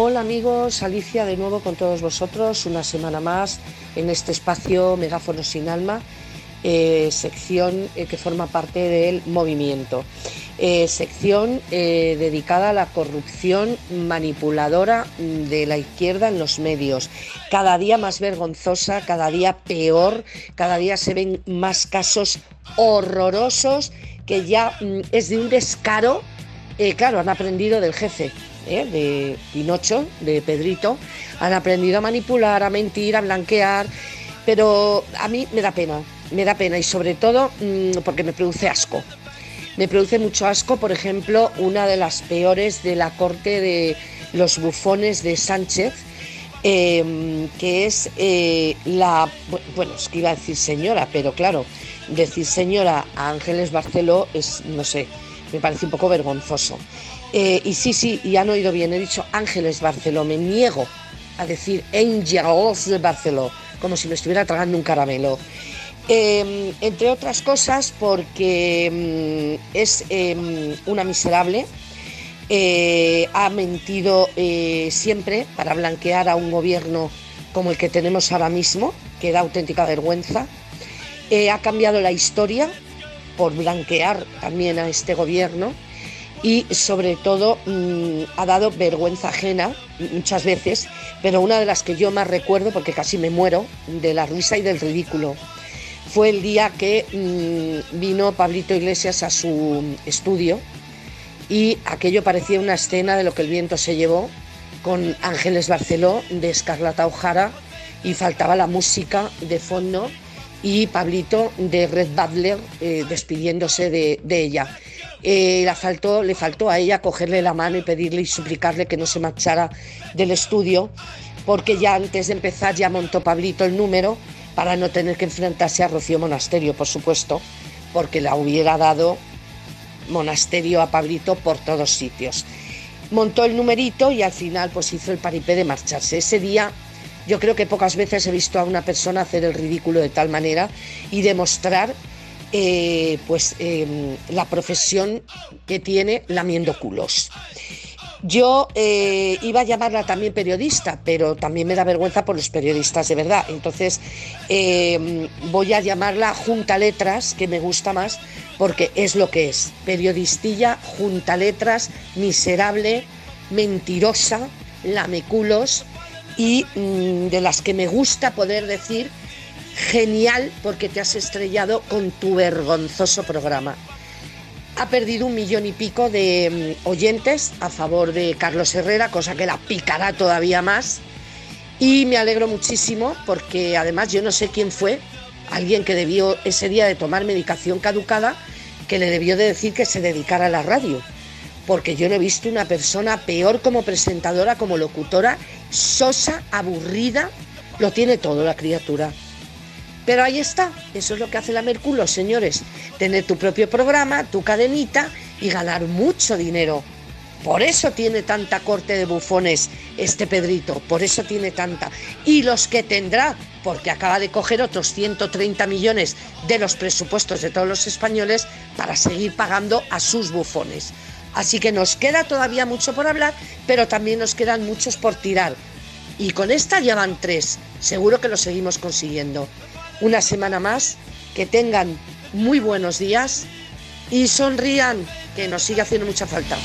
Hola amigos, Alicia de nuevo con todos vosotros, una semana más en este espacio Megáfono sin alma, eh, sección eh, que forma parte del movimiento, eh, sección dedicada a la corrupción manipuladora de la izquierda en los medios, cada día más vergonzosa, cada día peor, cada día se ven más casos horrorosos que ya mm, es de un descaro, claro, han aprendido del jefe ¿eh? de Pinocho, de Pedrito, han aprendido a manipular, a mentir, a blanquear, pero a mí me da pena, me da pena y sobre todo mm, porque me produce asco. Me produce mucho asco, por ejemplo, una de las peores de la corte de los bufones de Sánchez, em, que es eh, la, bueno, es que iba a decir señora, pero claro, decir señora a Ángeles Barceló es, no sé, me parece un poco vergonzoso. Eh, y sí, sí, y han oído bien, he dicho Ángeles Barceló, me niego a decir Angels de Barceló, como si me estuviera tragando un caramelo. Em, entre otras cosas porque mm, es em, una miserable, eh, ha mentido eh, siempre para blanquear a un gobierno como el que tenemos ahora mismo, que da auténtica vergüenza, ha cambiado la historia por blanquear también a este gobierno y sobre todo mm, ha dado vergüenza ajena muchas veces, pero una de las que yo más recuerdo, porque casi me muero, de la risa y del ridículo, fue el día que mm, vino Pablito Iglesias a su estudio y aquello parecía una escena de lo que el viento se llevó con Ángeles Barceló de Escarlata O'Hara y faltaba la música de fondo y Pablito de Red Butler eh, despidiéndose de ella. Eh, faltó, le faltó a ella cogerle la mano y pedirle y suplicarle que no se marchara del estudio, porque ya antes de empezar ya montó Pablito el número para no tener que enfrentarse a Rocío Monasterio, por supuesto, porque la hubiera dado monasterio a Pablito por todos sitios. Montó el numerito y al final pues hizo el paripé de marcharse. Ese día yo creo que pocas veces he visto a una persona hacer el ridículo de tal manera y demostrar eh, pues em, la profesión que tiene lamiendo culos. Yo eh, iba a llamarla también periodista, pero también me da vergüenza por los periodistas de verdad. Entonces em, voy a llamarla Junta Letras, que me gusta más, porque es lo que es. Periodistilla, Junta Letras, miserable, mentirosa, lameculos y mm, de las que me gusta poder decir genial porque te has estrellado con tu vergonzoso programa. Ha perdido un millón y pico de mm, oyentes a favor de Carlos Herrera, cosa que la picará todavía más. Y me alegro muchísimo porque además yo no sé quién fue, alguien que debió ese día de tomar medicación caducada, que le debió de decir que se dedicara a la radio. Porque yo no he visto una persona peor como presentadora, como locutora, sosa, aburrida, lo tiene todo la criatura. Pero ahí está, eso es lo que hace la Merculo, señores, tener tu propio programa, tu cadenita y ganar mucho dinero. Por eso tiene tanta corte de bufones este Pedrito, por eso tiene tanta. Y los que tendrá, porque acaba de coger otros 130 millones de los presupuestos de todos los españoles para seguir pagando a sus bufones. Así que nos queda todavía mucho por hablar, pero también nos quedan muchos por tirar. Y con esta ya van tres, seguro que lo seguimos consiguiendo una semana más, que tengan muy buenos días y sonrían, que nos sigue haciendo mucha falta.